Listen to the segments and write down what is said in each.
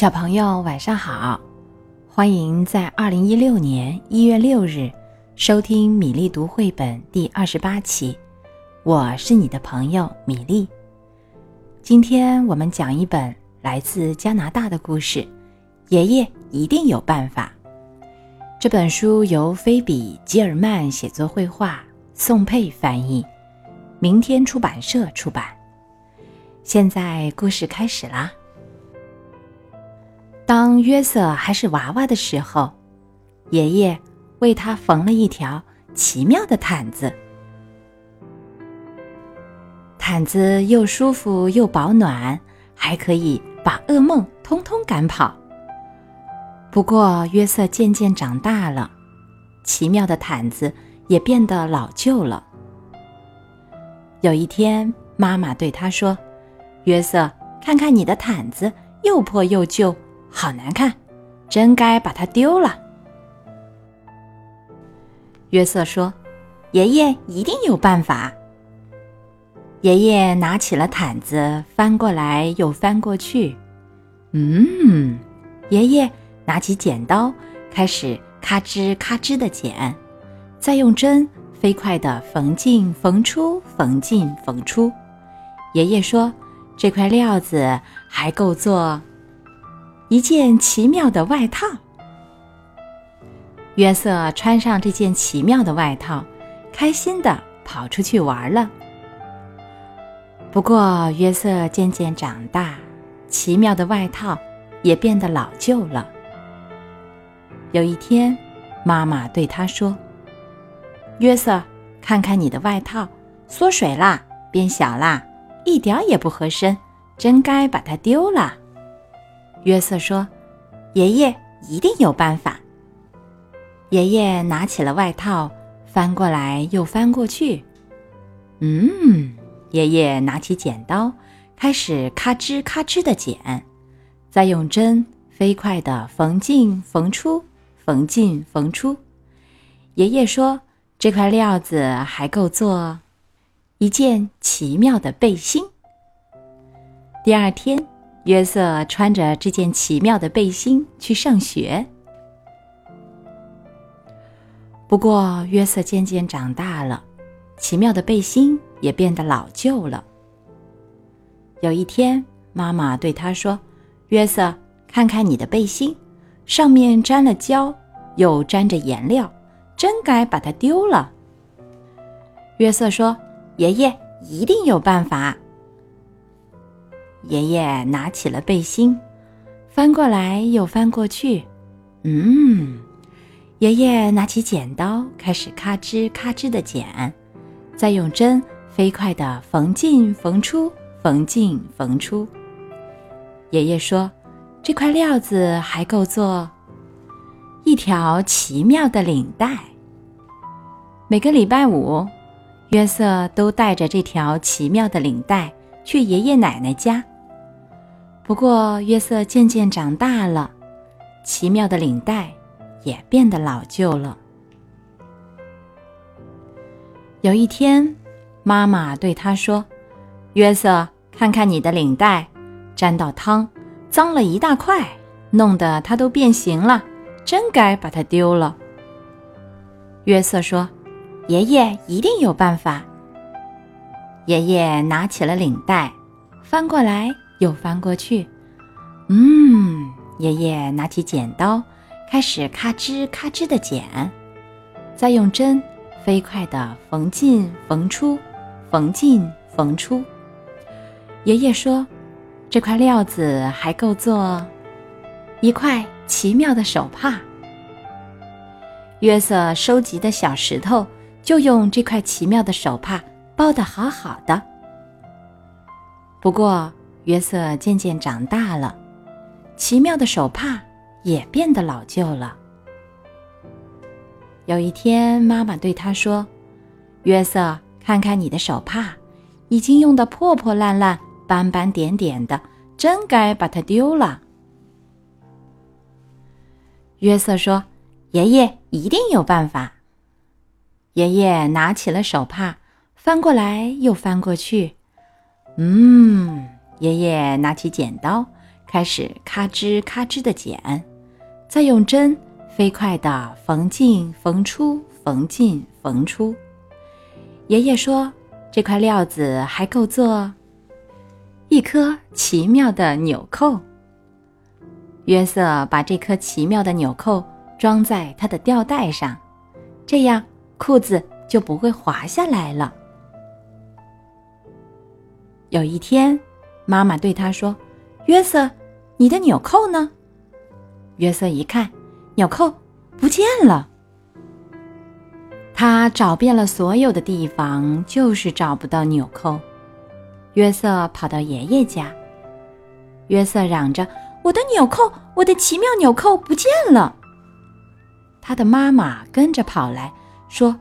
小朋友晚上好，欢迎在二零一六年一月六日收听米粒读绘本第二十八期。我是你的朋友米粒。今天我们讲一本来自加拿大的故事，《爷爷一定有办法》。这本书由菲比·吉尔曼写作绘画，宋佩翻译，明天出版社出版。现在故事开始啦。当约瑟还是娃娃的时候，爷爷为他缝了一条奇妙的毯子。毯子又舒服又保暖，还可以把噩梦通通赶跑。不过，约瑟渐渐长大了，奇妙的毯子也变得老旧了。有一天，妈妈对他说：“约瑟，看看你的毯子，又破又旧。”好难看，真该把它丢了。约瑟说：“爷爷一定有办法。”爷爷拿起了毯子，翻过来又翻过去。嗯，爷爷拿起剪刀，开始咔吱咔吱的剪，再用针飞快的缝进缝出，缝进缝出。爷爷说：“这块料子还够做。”一件奇妙的外套。约瑟穿上这件奇妙的外套，开心的跑出去玩了。不过，约瑟渐渐长大，奇妙的外套也变得老旧了。有一天，妈妈对他说：“约瑟，看看你的外套，缩水啦，变小啦，一点也不合身，真该把它丢了。”约瑟说：“爷爷一定有办法。”爷爷拿起了外套，翻过来又翻过去。嗯，爷爷拿起剪刀，开始咔吱咔吱的剪，再用针飞快的缝进缝出，缝进缝出。爷爷说：“这块料子还够做一件奇妙的背心。”第二天。约瑟穿着这件奇妙的背心去上学。不过，约瑟渐渐长大了，奇妙的背心也变得老旧了。有一天，妈妈对他说：“约瑟，看看你的背心，上面沾了胶，又沾着颜料，真该把它丢了。”约瑟说：“爷爷一定有办法。”爷爷拿起了背心，翻过来又翻过去。嗯，爷爷拿起剪刀，开始咔吱咔吱的剪，再用针飞快的缝进缝出，缝进缝出。爷爷说：“这块料子还够做一条奇妙的领带。”每个礼拜五，约瑟都带着这条奇妙的领带去爷爷奶奶家。不过，约瑟渐渐长大了，奇妙的领带也变得老旧了。有一天，妈妈对他说：“约瑟，看看你的领带，沾到汤，脏了一大块，弄得它都变形了，真该把它丢了。”约瑟说：“爷爷一定有办法。”爷爷拿起了领带，翻过来。又翻过去，嗯，爷爷拿起剪刀，开始咔吱咔吱的剪，再用针飞快的缝进缝出，缝进缝出。爷爷说：“这块料子还够做一块奇妙的手帕。”约瑟收集的小石头就用这块奇妙的手帕包的好好的。不过。约瑟渐渐长大了，奇妙的手帕也变得老旧了。有一天，妈妈对他说：“约瑟，看看你的手帕，已经用得破破烂烂、斑斑点点的，真该把它丢了。”约瑟说：“爷爷一定有办法。”爷爷拿起了手帕，翻过来又翻过去，嗯。爷爷拿起剪刀，开始咔吱咔吱的剪，再用针飞快地缝进缝出，缝进缝出。爷爷说：“这块料子还够做一颗奇妙的纽扣。”约瑟把这颗奇妙的纽扣装在他的吊带上，这样裤子就不会滑下来了。有一天，妈妈对他说：“约瑟，你的纽扣呢？”约瑟一看，纽扣不见了。他找遍了所有的地方，就是找不到纽扣。约瑟跑到爷爷家，约瑟嚷着：“我的纽扣，我的奇妙纽扣不见了！”他的妈妈跟着跑来说：“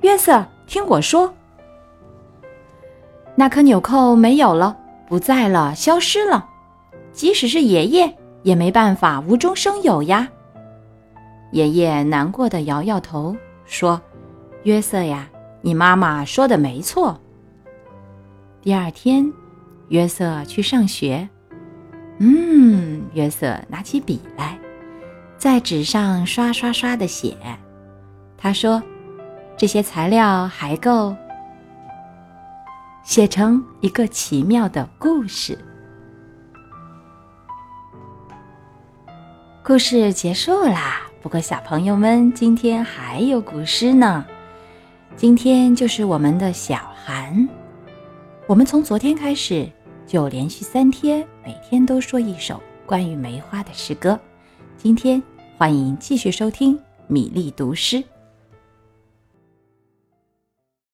约瑟，听我说。”那颗纽扣没有了，不在了，消失了。即使是爷爷也没办法无中生有呀。爷爷难过的摇摇头，说：“约瑟呀，你妈妈说的没错。”第二天，约瑟去上学。嗯，约瑟拿起笔来，在纸上刷刷刷的写。他说：“这些材料还够。”写成一个奇妙的故事。故事结束啦，不过小朋友们，今天还有古诗呢。今天就是我们的小寒，我们从昨天开始就连续三天，每天都说一首关于梅花的诗歌。今天欢迎继续收听米粒读诗。